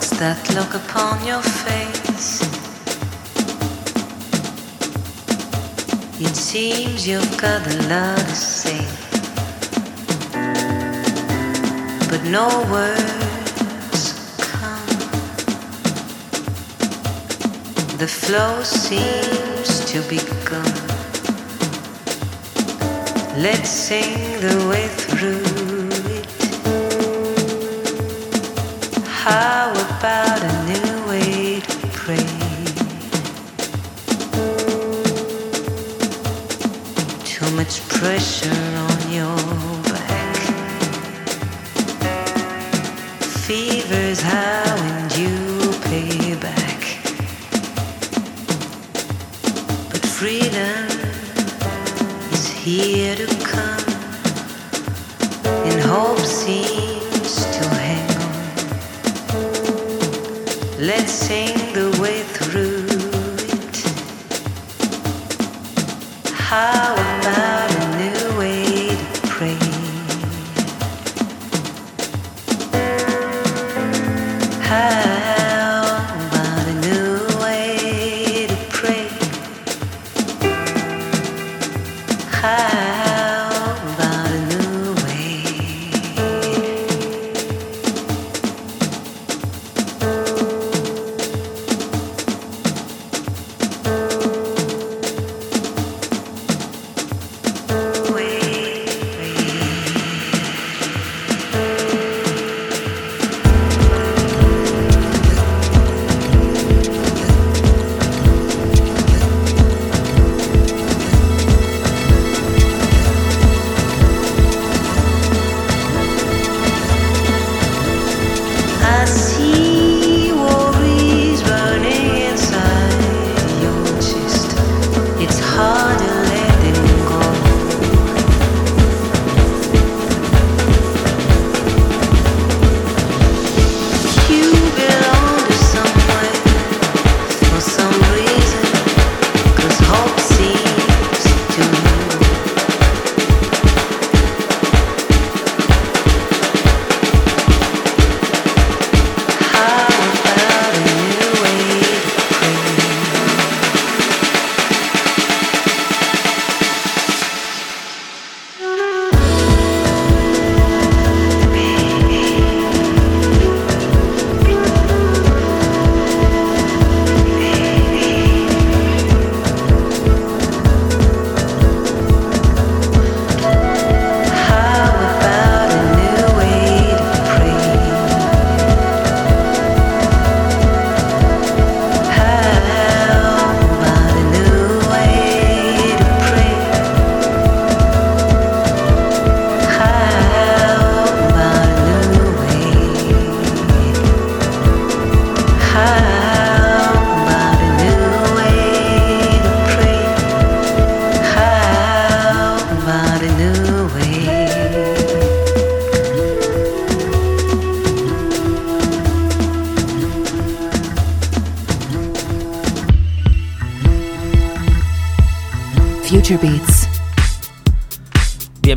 What's that look upon your face? It seems you've got a lot to say, but no words come. The flow seems to be gone. Let's sing the way through it. How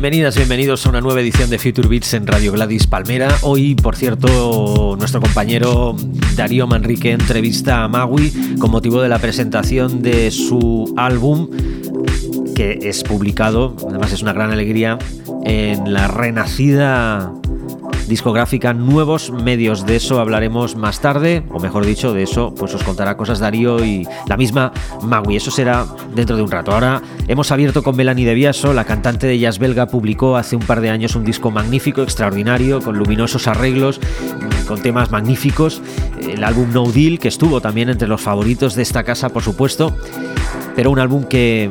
Bienvenidas, bienvenidos a una nueva edición de Future Beats en Radio Gladys Palmera. Hoy, por cierto, nuestro compañero Darío Manrique entrevista a Magui con motivo de la presentación de su álbum que es publicado, además es una gran alegría, en la renacida discográfica Nuevos Medios. De eso hablaremos más tarde, o mejor dicho, de eso pues os contará cosas Darío y la misma Magui. Eso será dentro de un rato. Ahora hemos abierto con Melanie de Biaso, la cantante de jazz belga publicó hace un par de años un disco magnífico, extraordinario, con luminosos arreglos, con temas magníficos. El álbum No Deal, que estuvo también entre los favoritos de esta casa, por supuesto, pero un álbum que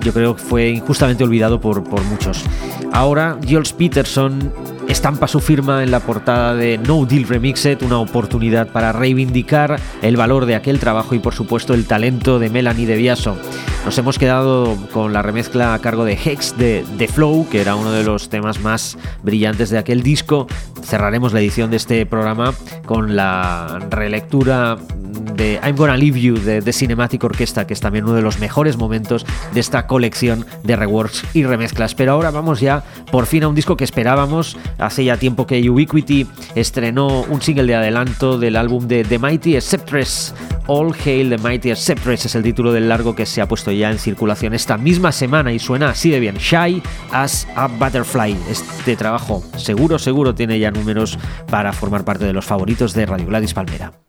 yo creo que fue injustamente olvidado por, por muchos. Ahora, Jules Peterson estampa su firma en la portada de No Deal Remixed, una oportunidad para reivindicar el valor de aquel trabajo y por supuesto el talento de Melanie de Biaso. Nos hemos quedado con la remezcla a cargo de Hex de The Flow, que era uno de los temas más brillantes de aquel disco. Cerraremos la edición de este programa con la relectura de I'm Gonna Leave You de, The Cinematic Orchestra, que es también uno de los mejores momentos de esta colección de reworks y remezclas. Pero ahora vamos ya por fin a un disco que esperábamos. Hace ya tiempo que Ubiquity estrenó un single de adelanto del álbum de The Mighty Sceptress. All Hail the Mighty Sceptress es el título del largo que se ha puesto ya en circulación esta misma semana y suena así de bien. Shy as a Butterfly. Este trabajo seguro, seguro tiene ya números para formar parte de los favoritos de Radio Gladys Palmera.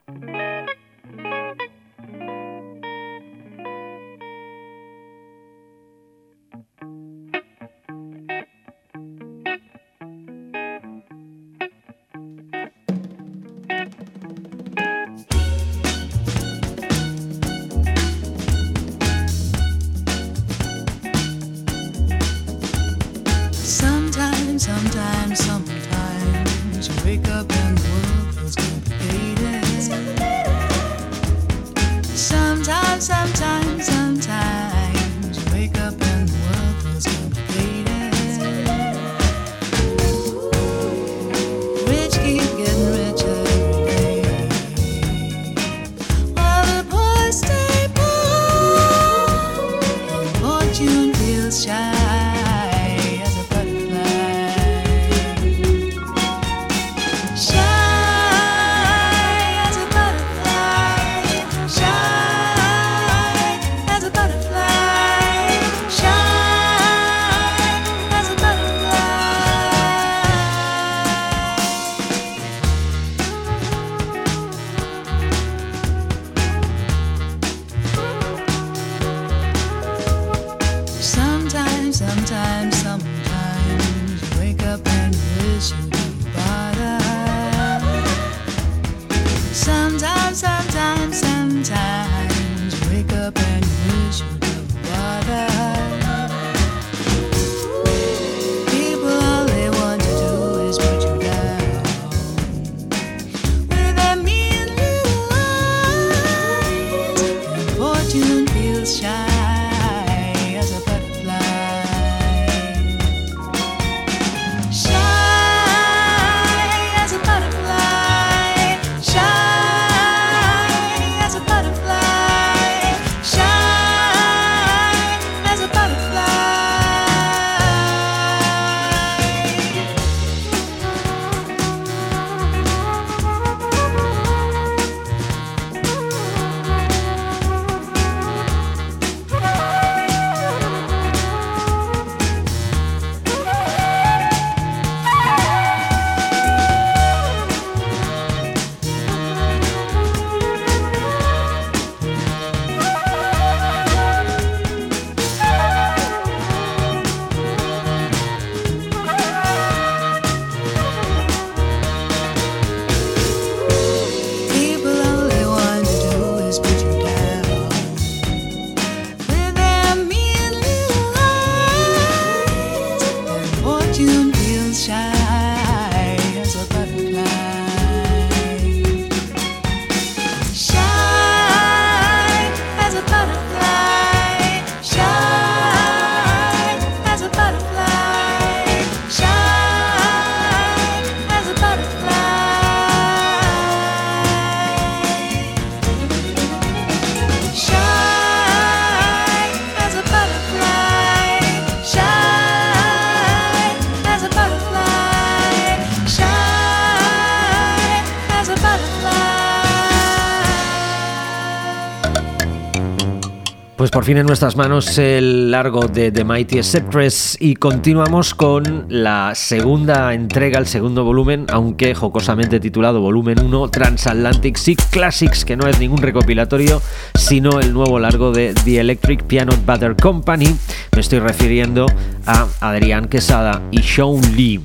Fin en nuestras manos el largo de The Mighty Sceptress y continuamos con la segunda entrega, el segundo volumen, aunque jocosamente titulado Volumen 1 Transatlantic Sea Classics, que no es ningún recopilatorio, sino el nuevo largo de The Electric Piano Butter Company. Me estoy refiriendo a Adrián Quesada y Sean Lee.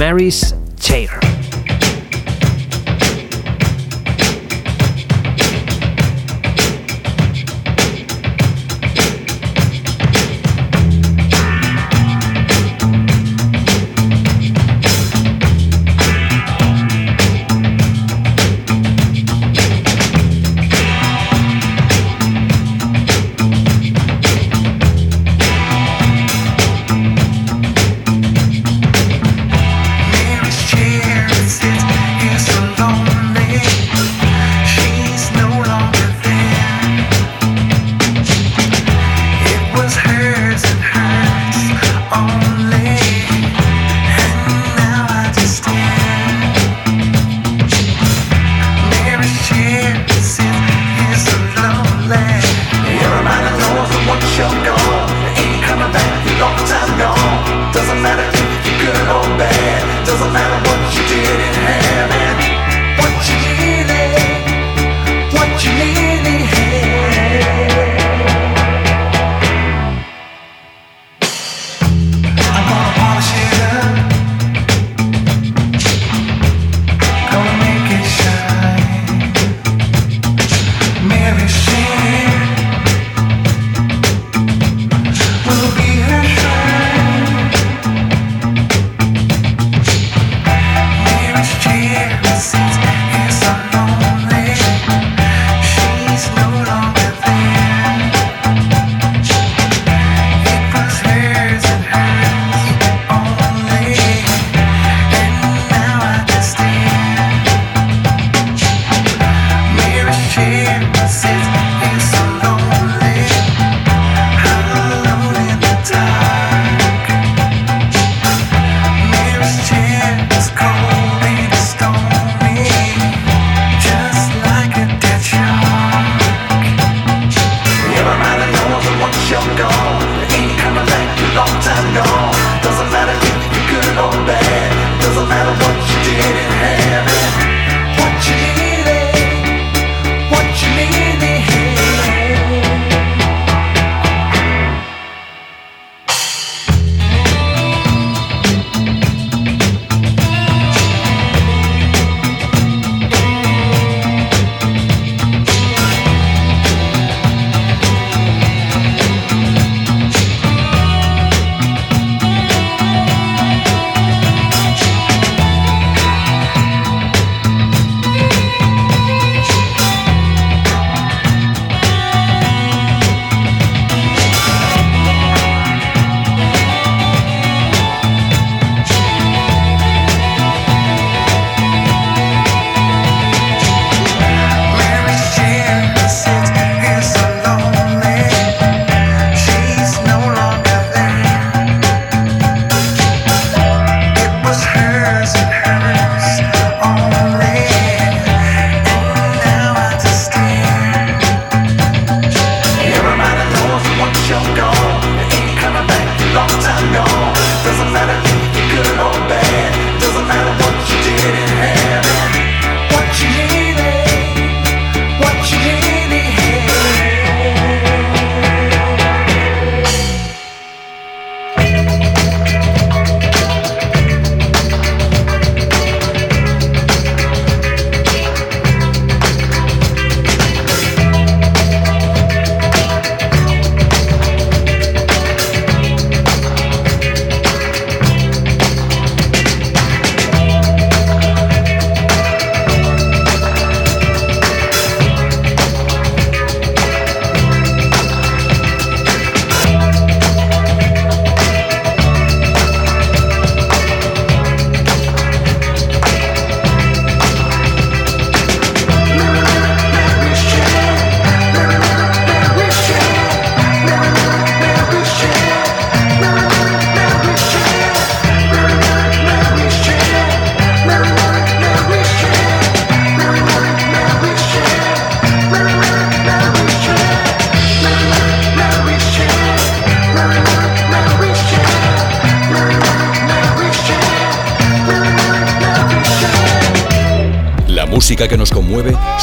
Mary's Chair.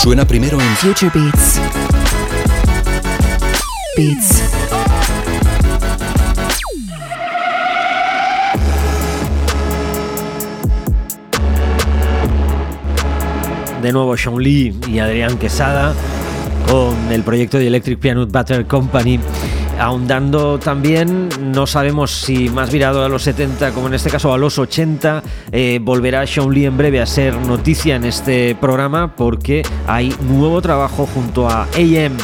Suena primero en Future Beats. Beats. De nuevo Sean Lee y Adrián Quesada con el proyecto de Electric Piano Butter Company ahondando también, no sabemos si más virado a los 70 como en este caso a los 80, eh, volverá Sean Lee en breve a ser noticia en este programa porque hay nuevo trabajo junto a AM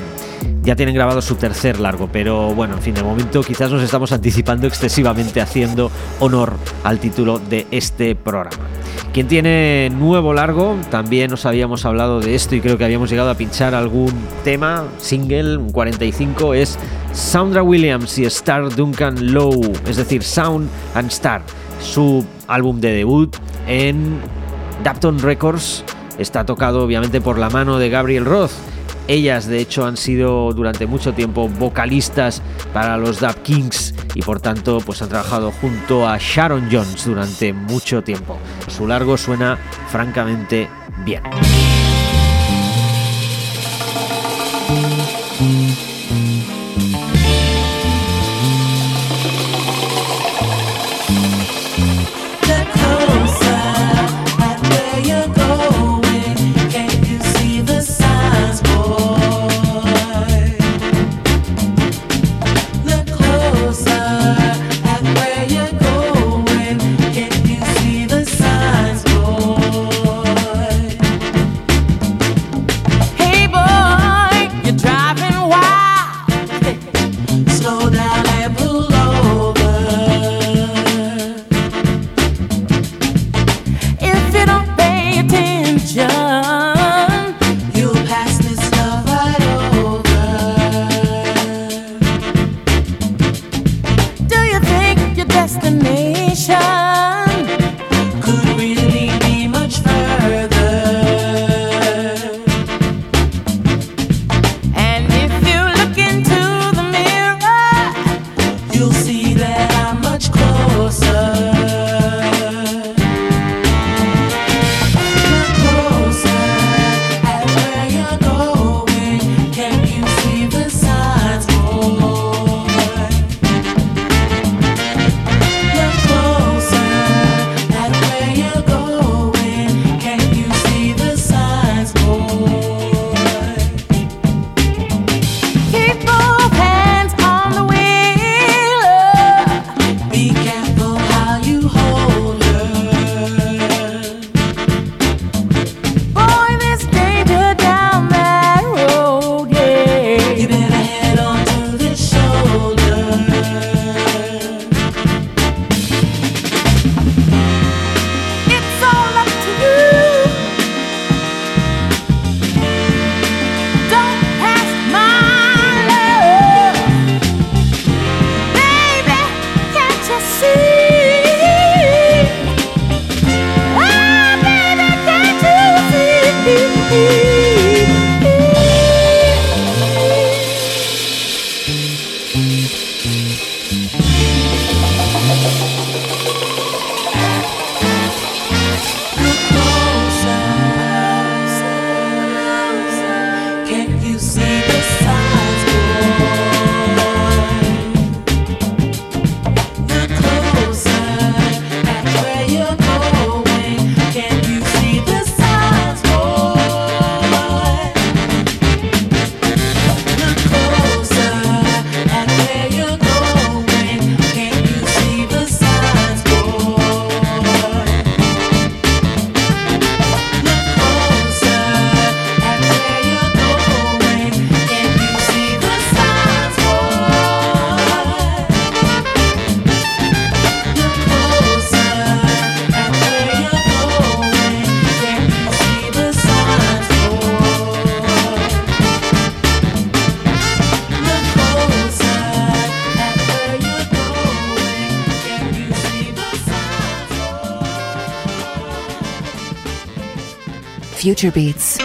ya tienen grabado su tercer largo, pero bueno, en fin, de momento quizás nos estamos anticipando excesivamente haciendo honor al título de este programa. Quien tiene nuevo largo, también nos habíamos hablado de esto y creo que habíamos llegado a pinchar algún tema, single, un 45, es Soundra Williams y Star Duncan Low, es decir, Sound and Star, su álbum de debut en Dapton Records. Está tocado obviamente por la mano de Gabriel Roth ellas, de hecho, han sido durante mucho tiempo vocalistas para los Dub Kings y por tanto, pues han trabajado junto a Sharon Jones durante mucho tiempo. Su largo suena francamente bien. Future Beats.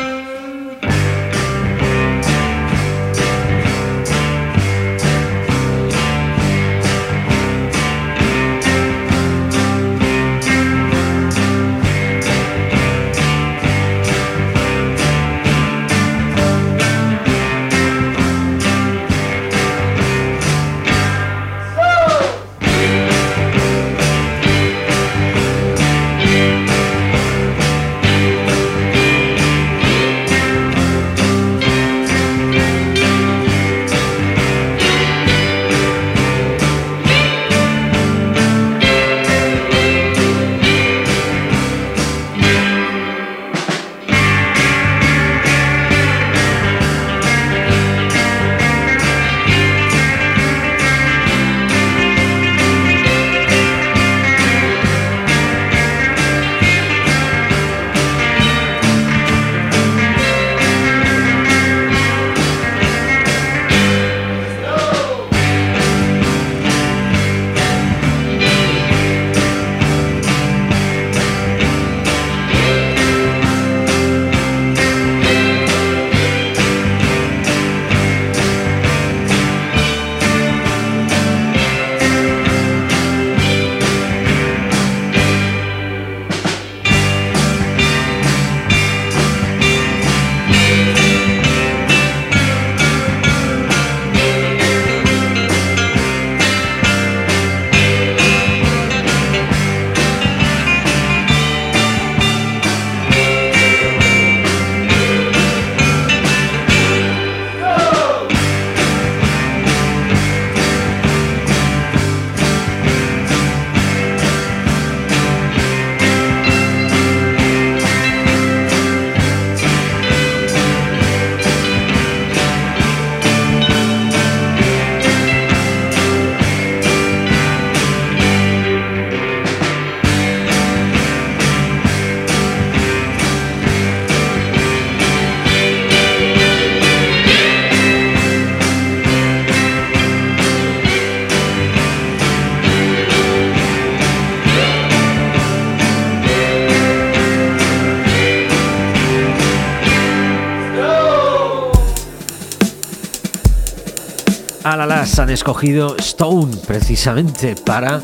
Han escogido Stone precisamente para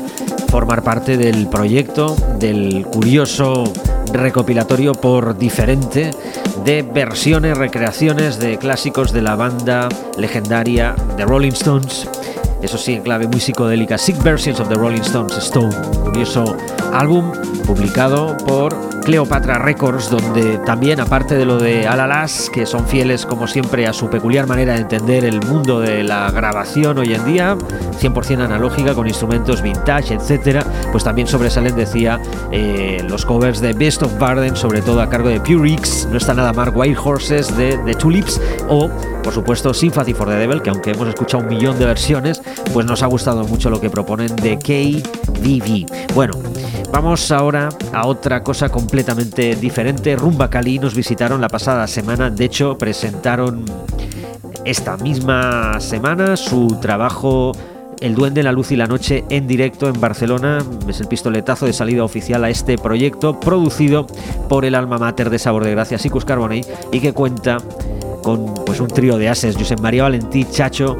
formar parte del proyecto del curioso recopilatorio por diferente de versiones, recreaciones de clásicos de la banda legendaria The Rolling Stones. Eso sí, en clave muy psicodélica. Sick Versions of the Rolling Stones Stone. Curioso álbum publicado por Cleopatra Records, donde también, aparte de lo de Alalas, que son fieles como siempre a su peculiar manera de entender el mundo de la grabación hoy en día, 100% analógica, con instrumentos vintage, etcétera, pues también sobresalen, decía, eh, los covers de Best of Barden, sobre todo a cargo de Pure no está nada más Wild Horses de The Tulips, o, por supuesto, Sympathy for the Devil, que aunque hemos escuchado un millón de versiones, pues nos ha gustado mucho lo que proponen de KDV. Bueno, Vamos ahora a otra cosa completamente diferente. Rumba Cali nos visitaron la pasada semana, de hecho presentaron esta misma semana su trabajo El Duende, la Luz y la Noche en directo en Barcelona. Es el pistoletazo de salida oficial a este proyecto producido por el alma mater de Sabor de Gracia, Sicus Carbonell, y que cuenta con pues, un trío de ases, José María Valentí, Chacho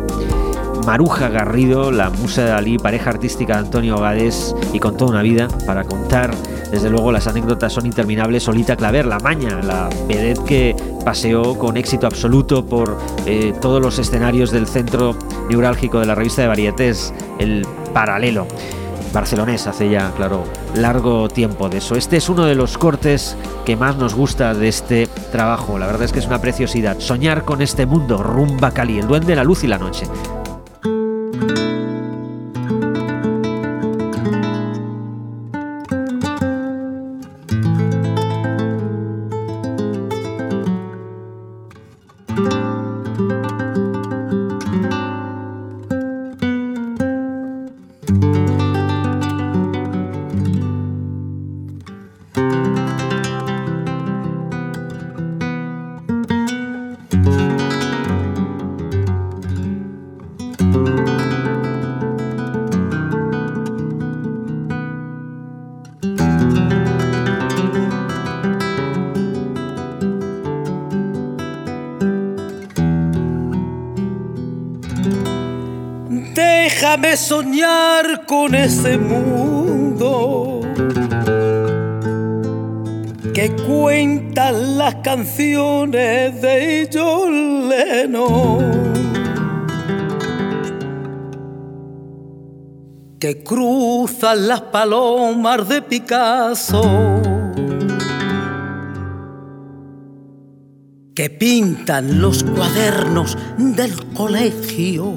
Maruja Garrido, la musa de Dalí, pareja artística de Antonio Gades y con toda una vida para contar. Desde luego las anécdotas son interminables. Solita Claver, la maña, la vedette que paseó con éxito absoluto por eh, todos los escenarios del centro neurálgico de la revista de varietés, el paralelo barcelonés hace ya, claro, largo tiempo de eso. Este es uno de los cortes que más nos gusta de este trabajo. La verdad es que es una preciosidad. Soñar con este mundo, rumba Cali, el duende, la luz y la noche. Déjame soñar con ese mundo. Cuentan las canciones de John. Que cruzan las palomas de Picasso. Que pintan los cuadernos del colegio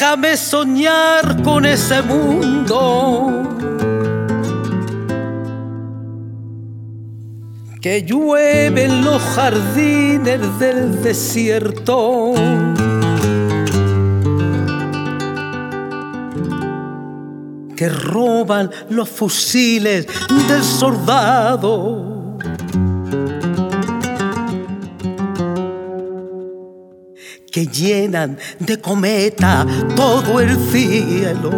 Déjame soñar con ese mundo que llueve en los jardines del desierto. que roban los fusiles del soldado. Que llenan de cometa todo el cielo.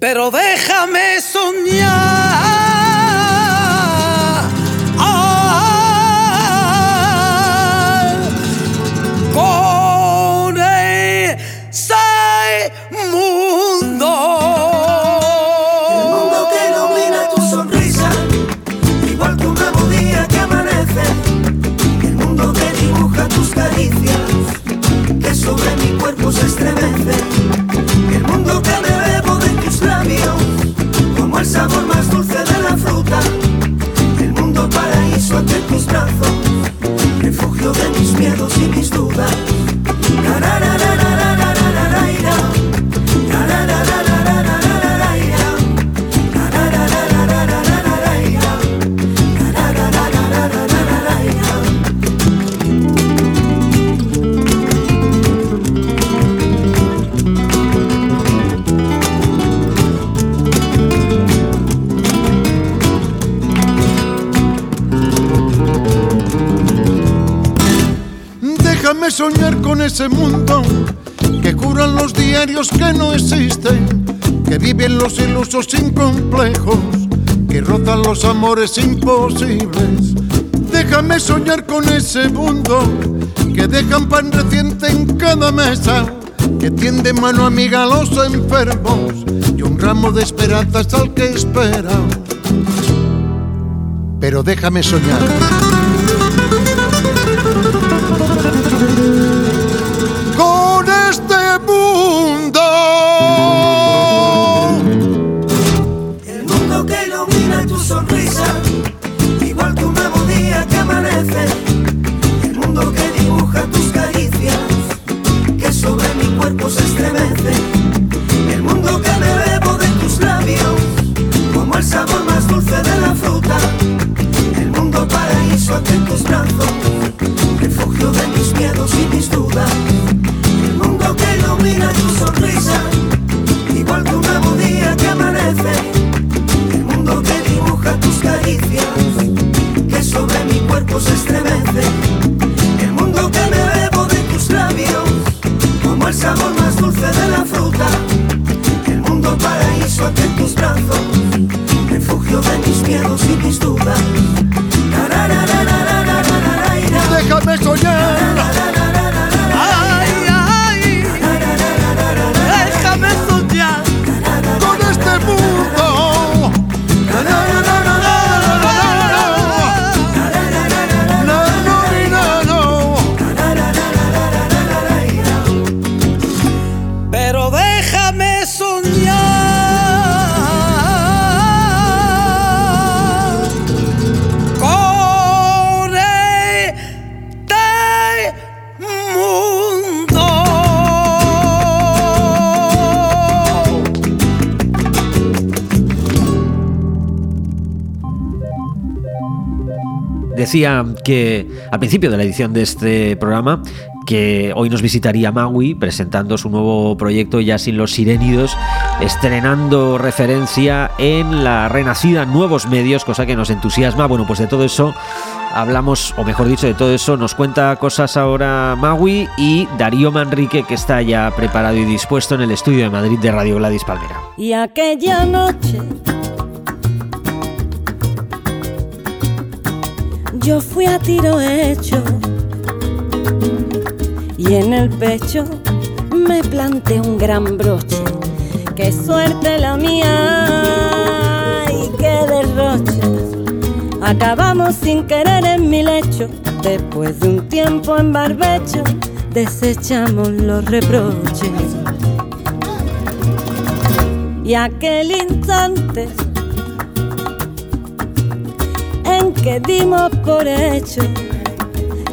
Pero déjame soñar. Ese mundo que curan los diarios que no existen, que viven los ilusos sin complejos, que rozan los amores imposibles. Déjame soñar con ese mundo que dejan pan reciente en cada mesa, que tiende mano amiga a los enfermos y un ramo de esperanzas al que espera. Pero déjame soñar tu sonrisa, igual que una melodía que amanece. Que al principio de la edición de este programa que hoy nos visitaría Maui presentando su nuevo proyecto Ya sin los sirénidos, estrenando referencia en la renacida Nuevos Medios, cosa que nos entusiasma. Bueno, pues de todo eso hablamos, o mejor dicho, de todo eso nos cuenta cosas ahora Maui y Darío Manrique, que está ya preparado y dispuesto en el estudio de Madrid de Radio Gladys Palmera. Y aquella noche yo fui a tiro hecho y en el pecho me planté un gran broche. Qué suerte la mía y qué derroche. Acabamos sin querer en mi lecho, después de un tiempo en barbecho, desechamos los reproches. Y aquel instante que dimos por hecho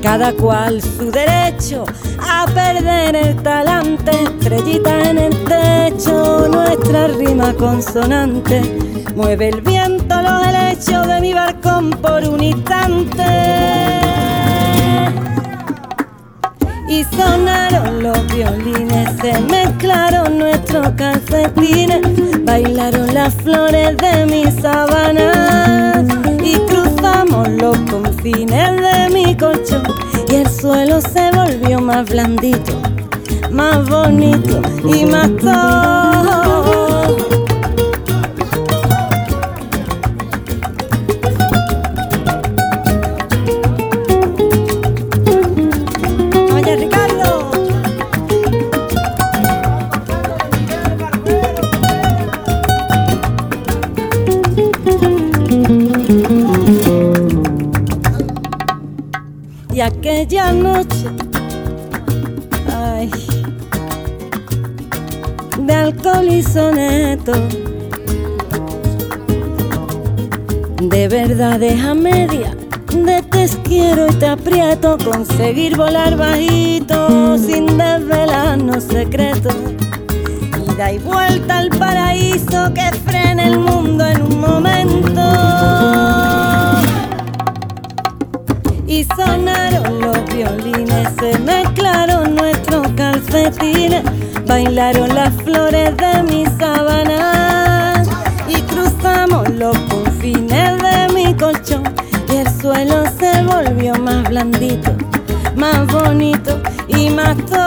cada cual su derecho a perder el talante, estrellita en el techo, nuestra rima consonante, mueve el viento los helechos de mi balcón por un instante. Y sonaron los violines, se mezclaron nuestros calcetines, bailaron las flores de mi sabana y los confines de mi colchón y el suelo se volvió más blandito, más bonito y más todo. Aquella noche, ay, de alcohol y soneto, de verdades a media, de te quiero y te aprieto, conseguir volar bajito sin desvelarnos secretos. Ida y vuelta al paraíso que frena el mundo en un momento y sonaron los violines, se mezclaron nuestros calcetines, bailaron las flores de mi sabana y cruzamos los confines de mi colchón y el suelo se volvió más blandito, más bonito y más todo.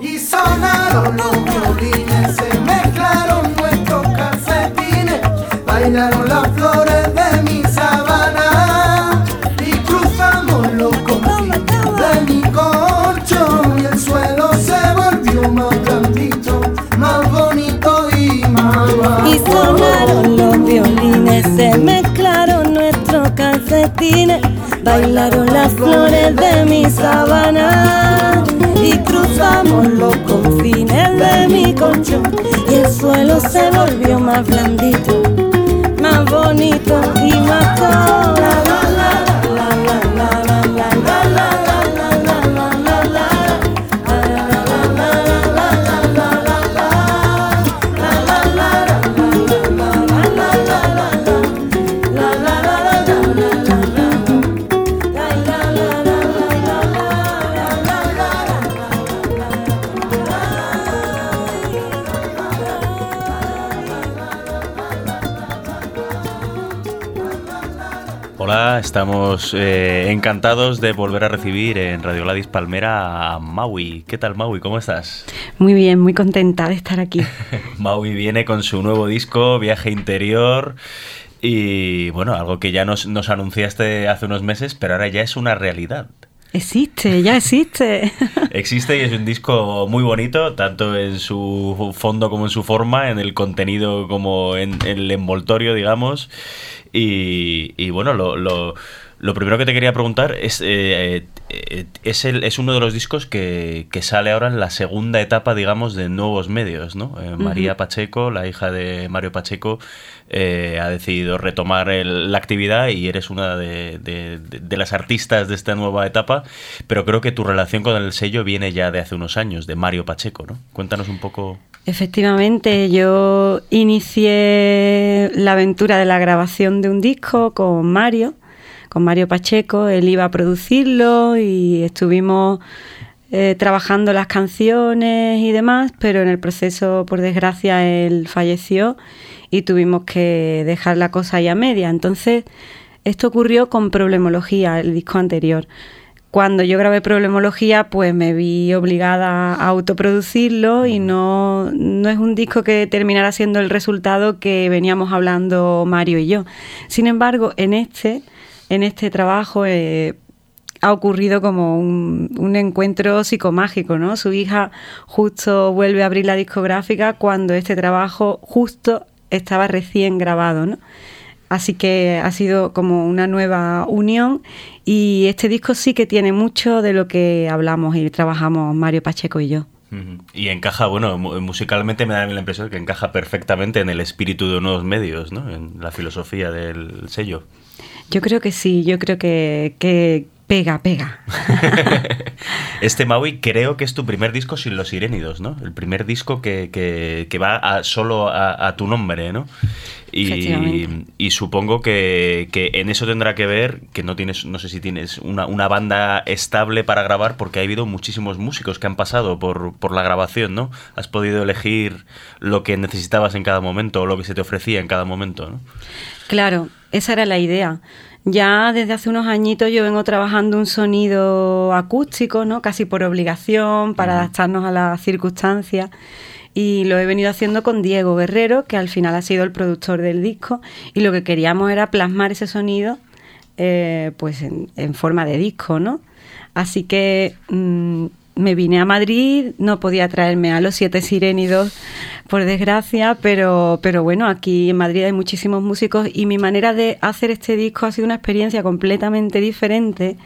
Y sonaron los violines, se mezclaron nuestros calcetines, bailaron las flores bailaron las flores de mi sabana y cruzamos los confines de mi colchón y el suelo se volvió más blandito, más bonito y más todo. Estamos eh, encantados de volver a recibir en Radio Gladys Palmera a Maui. ¿Qué tal Maui? ¿Cómo estás? Muy bien, muy contenta de estar aquí. Maui viene con su nuevo disco, Viaje Interior. Y bueno, algo que ya nos, nos anunciaste hace unos meses, pero ahora ya es una realidad. Existe, ya existe. Existe y es un disco muy bonito, tanto en su fondo como en su forma, en el contenido como en, en el envoltorio, digamos. Y, y bueno, lo, lo, lo, primero que te quería preguntar es, eh, eh, es, el, es uno de los discos que, que, sale ahora en la segunda etapa, digamos, de nuevos medios, ¿no? Eh, María uh -huh. Pacheco, la hija de Mario Pacheco, ha decidido retomar el, la actividad y eres una de, de, de, las artistas de esta nueva etapa, pero creo que tu relación con el sello viene ya de hace unos años, de Mario Pacheco, ¿no? Cuéntanos un poco... Efectivamente, yo inicié la aventura de la grabación de un disco con Mario, con Mario Pacheco, él iba a producirlo y estuvimos eh, trabajando las canciones y demás, pero en el proceso, por desgracia, él falleció y tuvimos que dejar la cosa ahí a media. Entonces, esto ocurrió con Problemología, el disco anterior. cuando yo grabé Problemología, pues me vi obligada a autoproducirlo y no, no es un disco que terminara siendo el resultado que veníamos hablando Mario y yo. Sin embargo, en este, en este trabajo eh, ha ocurrido como un, un, encuentro psicomágico, ¿no? Su hija justo vuelve a abrir la discográfica cuando este trabajo justo estaba recién grabado, ¿no? Así que ha sido como una nueva unión y este disco sí que tiene mucho de lo que hablamos y trabajamos Mario Pacheco y yo. Y encaja, bueno, musicalmente me da la impresión que encaja perfectamente en el espíritu de nuevos medios, ¿no? En la filosofía del sello. Yo creo que sí, yo creo que, que pega, pega. este Maui creo que es tu primer disco sin los Sirénidos, ¿no? El primer disco que, que, que va a, solo a, a, tu nombre, ¿no? Y, y supongo que, que, en eso tendrá que ver que no tienes, no sé si tienes una, una, banda estable para grabar, porque ha habido muchísimos músicos que han pasado por, por la grabación, ¿no? Has podido elegir lo que necesitabas en cada momento o lo que se te ofrecía en cada momento, ¿no? Claro, esa era la idea. Ya desde hace unos añitos yo vengo trabajando un sonido acústico, ¿no? Casi por obligación, para adaptarnos a las circunstancias. Y lo he venido haciendo con Diego Guerrero, que al final ha sido el productor del disco. Y lo que queríamos era plasmar ese sonido eh, pues en, en, forma de disco, ¿no? Así que mmm, me vine a Madrid, no podía traerme a los siete sirénidos, por desgracia, pero, pero bueno, aquí en Madrid hay muchísimos músicos y mi manera de hacer este disco ha sido una experiencia completamente diferente,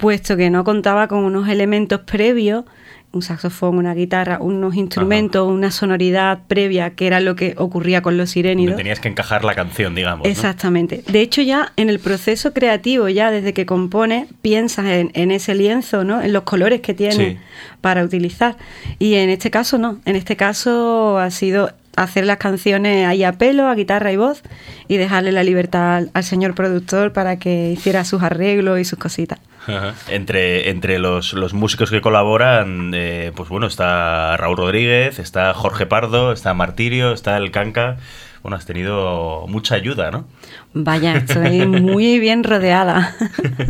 puesto que no contaba con unos elementos previos un saxofón, una guitarra, unos instrumentos, Ajá. una sonoridad previa, que era lo que ocurría con los sirénidos. Tenías que encajar la canción, digamos. Exactamente. ¿no? De hecho, ya en el proceso creativo, ya desde que compones, piensas en, en ese lienzo, ¿no? En los colores que tiene sí. para utilizar. Y en este caso no. En este caso ha sido hacer las canciones ahí a pelo, a guitarra y voz, y dejarle la libertad al, al señor productor para que hiciera sus arreglos y sus cositas. Ajá. Entre, entre los, los, músicos que colaboran, eh, pues bueno, está Raúl Rodríguez, está Jorge Pardo, está Martirio, está El Canca. Bueno, has tenido mucha ayuda, ¿no? Vaya, estoy muy bien rodeada.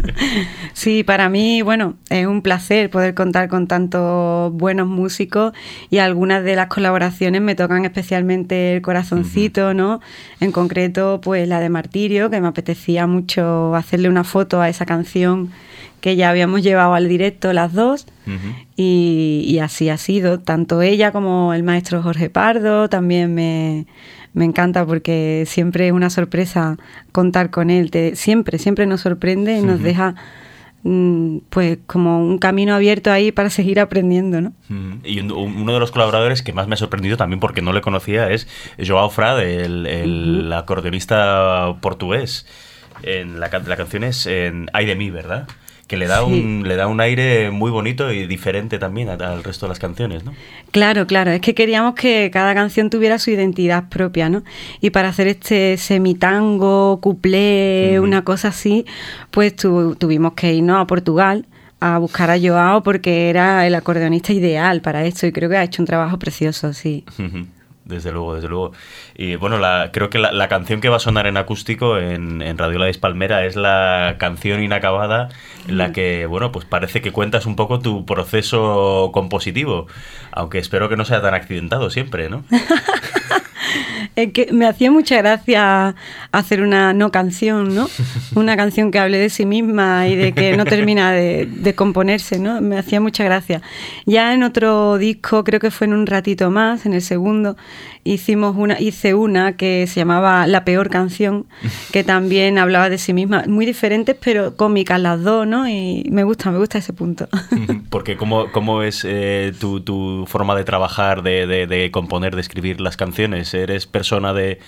sí, para mí, bueno, es un placer poder contar con tantos buenos músicos y algunas de las colaboraciones me tocan especialmente el corazoncito. ¿no? En concreto, pues la de Martirio, que me apetecía mucho hacerle una foto a esa canción que ya habíamos llevado al directo las dos uh -huh. y, y, así ha sido, tanto ella como el maestro Jorge Pardo, también me, me encanta porque siempre es una sorpresa contar con él, Te, siempre, siempre nos sorprende y nos uh -huh. deja mm, pues como un camino abierto ahí para seguir aprendiendo, ¿no? Y uno de los colaboradores que más me ha sorprendido también porque no le conocía es Joao Frade, el, el uh -huh. acordeonista portugués. En la, la canción es en Ay de mí, ¿verdad? Que le da, sí. un, le da un aire muy bonito y diferente también al resto de las canciones, ¿no? Claro, claro, es que queríamos que cada canción tuviera su identidad propia, ¿no? Y para hacer este semitango, cuplé, uh -huh. una cosa así, pues tu, tuvimos que irnos a Portugal a buscar a Joao porque era el acordeonista ideal para esto y creo que ha hecho un trabajo precioso, sí. Uh -huh. Desde luego, desde luego. Y bueno, la, creo que la, la, canción que va a sonar en acústico en, en Radio La Palmera es la canción inacabada en la que, bueno, pues parece que cuentas un poco tu proceso compositivo, aunque espero que no sea tan accidentado siempre, ¿no? es que me hacía mucha gracia hacer una no canción, ¿no? Una canción que hable de sí misma y de que no termina de, de, componerse, ¿no? Me hacía mucha gracia. Ya en otro disco, creo que fue en un ratito más, en el segundo, hicimos una, hice una que se llamaba La peor canción, que también hablaba de sí misma, muy diferentes pero cómicas las dos, ¿no? Y me gusta, me gusta ese punto. Porque ¿cómo, cómo es eh, tu, tu, forma de trabajar, de, de, de componer, de escribir las canciones? ¿Eres persona de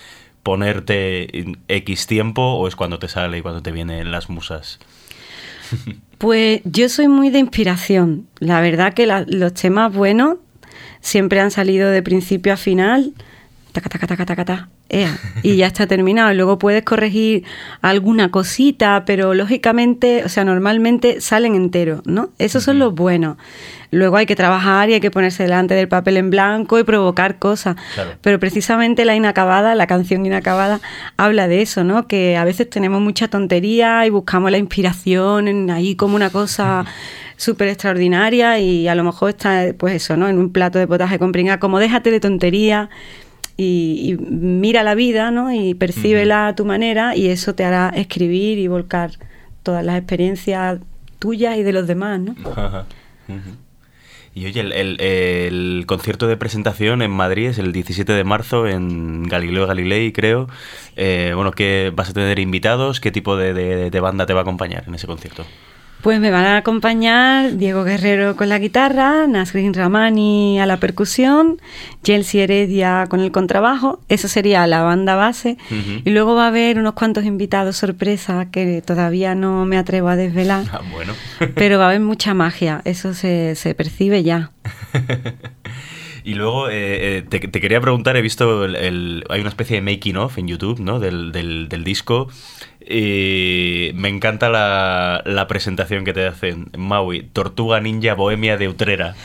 ponerte X tiempo o es cuando te sale y cuando te vienen las musas? Pues yo soy muy de inspiración. La verdad que la, los temas buenos siempre han salido de principio a final taca, taca, taca, taca, taca, ea, y ya está terminado. Y luego puedes corregir alguna cosita, pero lógicamente, o sea, normalmente salen enteros, ¿no? Esos son los buenos. Luego hay que trabajar y hay que ponerse delante del papel en blanco y provocar cosas. Pero precisamente la inacabada, la canción inacabada, habla de eso, ¿no? Que a veces tenemos mucha tontería y buscamos la inspiración en ahí como una cosa súper extraordinaria y a lo mejor está, pues eso, ¿no? En un plato de potaje con pringa, como déjate de tontería y, y mira la vida, ¿no? Y percíbela a tu manera y eso te hará escribir y volcar todas las experiencias tuyas y de los demás, ¿no? Ajá. Y oye, el, el- el concierto de presentación en Madrid es el 17 de marzo en Galileo Galilei, creo. Eh, bueno, ¿qué vas a tener invitados? ¿Qué tipo de, de- de banda te va a acompañar en ese concierto? Pues me van a acompañar Diego Guerrero con la guitarra, Nasrin Ramani a la percusión, Chelsea Heredia con el contrabajo, eso sería la banda base. Y luego va a haber unos cuantos invitados sorpresa que todavía no me atrevo a desvelar, Ah, bueno. pero va a haber mucha magia, eso se, se percibe ya. Y luego eh, eh, te, te quería preguntar, he visto, el, el- hay una especie de making of en YouTube, ¿no? Del, del- del disco. Y me encanta la, la presentación que te hacen, Maui, Tortuga Ninja Bohemia de Utrera.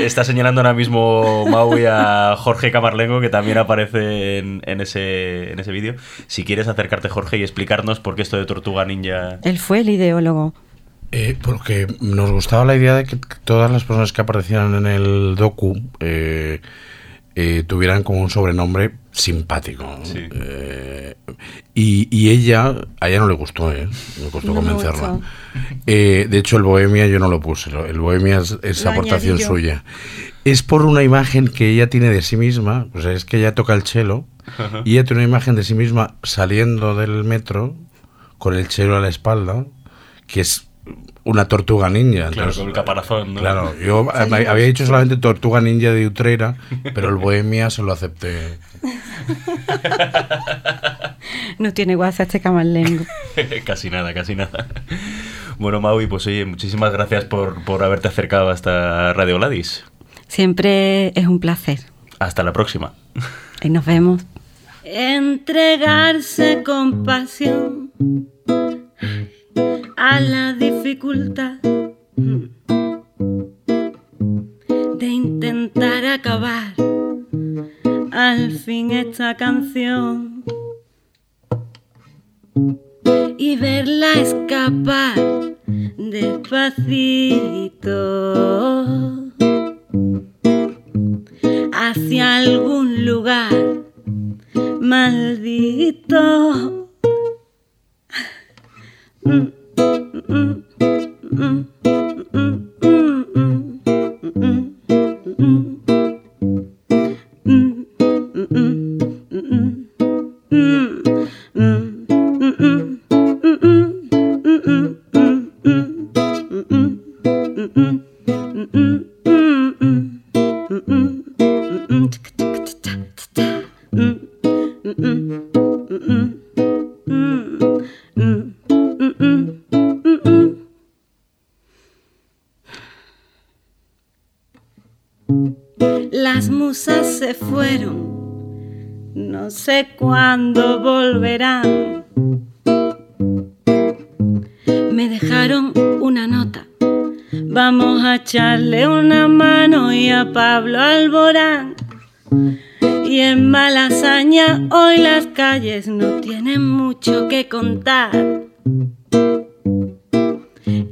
Está señalando ahora mismo Maui a Jorge Camarlengo, que también aparece en, en ese, en ese vídeo. Si quieres acercarte, Jorge, y explicarnos por qué esto de Tortuga Ninja... Él fue el ideólogo. Eh, porque nos gustaba la idea de que todas las personas que aparecieran en el docu eh, eh, tuvieran como un sobrenombre simpático. ¿no? Eh, y, y ella, a ella no le gustó, ¿eh? me costó No convencerla. gustó. Eh, de hecho, el Bohemia yo no lo puse, lo- el Bohemia es, es aportación suya. Es por una imagen que ella tiene de sí misma, o sea, es que ella toca el cello Ajá. y ella tiene una imagen de sí misma saliendo del metro con el cello a la espalda, que es una tortuga ninja. Claro, con el caparazón, ¿no? Claro, yo eh, había dicho solamente tortuga ninja de Utrera, pero el Bohemia se lo acepté. No tiene guasa este camarlengo. casi nada, casi nada. Bueno, Maui, pues oye, muchísimas gracias por, por haberte acercado hasta Radio Gladys. Siempre es un placer. Hasta la próxima. Y nos vemos. Entregarse con pasión a la dificultad de intentar acabar al fin esta canción y verla escapar despacito hacia algún lugar maldito. Mm, mm, mm, mm, sé cuándo volverán. Me dejaron una nota, vamos a echarle una mano y a Pablo Alborán. Y en Malasaña hoy las calles no tienen mucho que contar.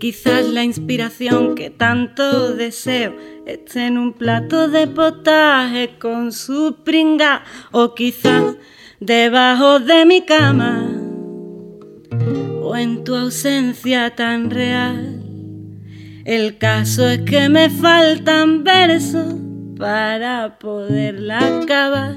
Quizás la inspiración que tanto deseo esté en un plato de potaje con su pringa o quizás debajo de mi cama o en tu ausencia tan real. El caso es que me faltan versos para poderla acabar.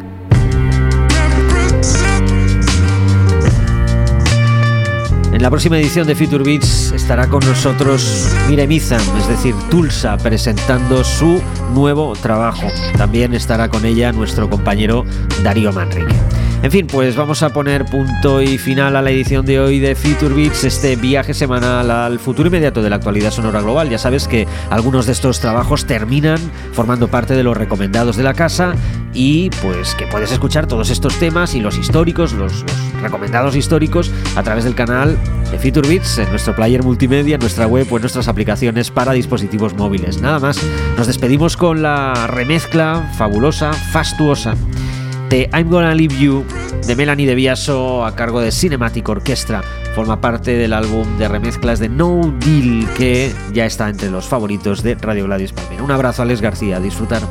En la próxima edición de Future Beats estará con nosotros Miremizam, es decir, Tulsa, presentando su nuevo trabajo. También estará con ella nuestro compañero Darío Manrique. En fin, pues vamos a poner punto y final a la edición de hoy de Future Beats, este viaje semanal al futuro inmediato de la actualidad sonora global. Ya sabes que algunos de estos trabajos terminan formando parte de los recomendados de la casa y pues que puedes escuchar todos estos temas y los históricos, los, recomendados históricos a través del canal de Future Beats en nuestro player multimedia, en nuestra web o en nuestras aplicaciones para dispositivos móviles. Nada más, nos despedimos con la remezcla fabulosa, fastuosa de I'm Gonna Leave You de Melanie de Biaso a cargo de Cinematic Orchestra. Forma parte del álbum de remezclas de No Deal que ya está entre los favoritos de Radio Gladys Palmera. Un abrazo a García, disfrutar.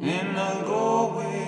And I'll go away.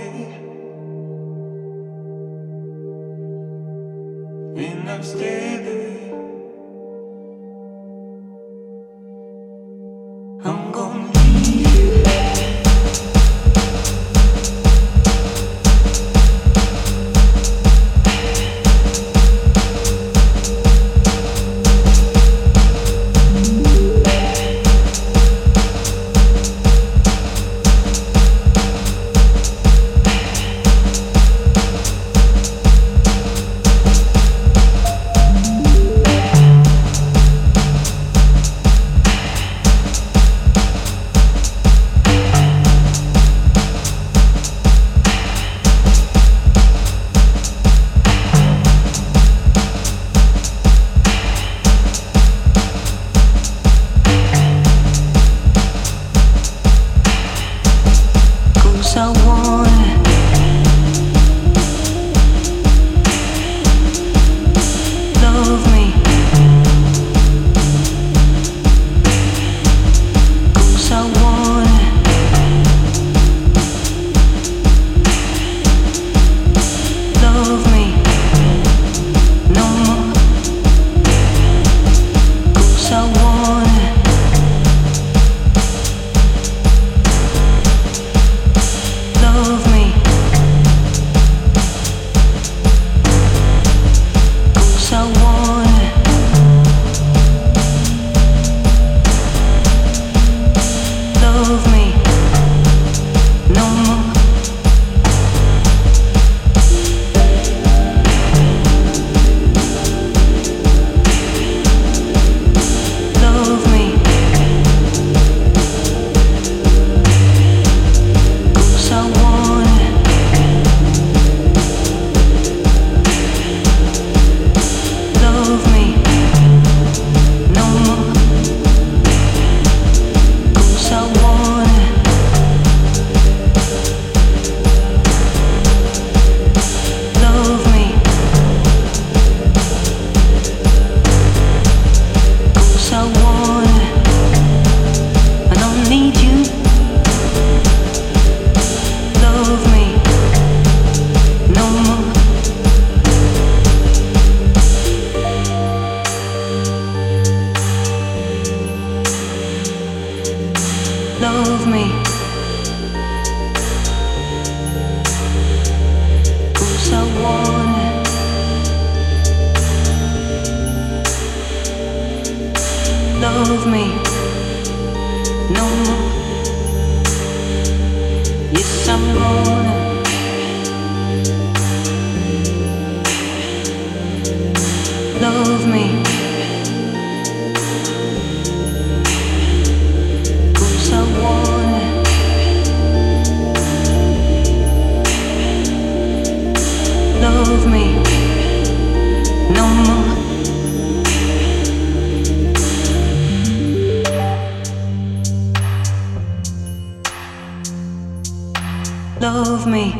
Me.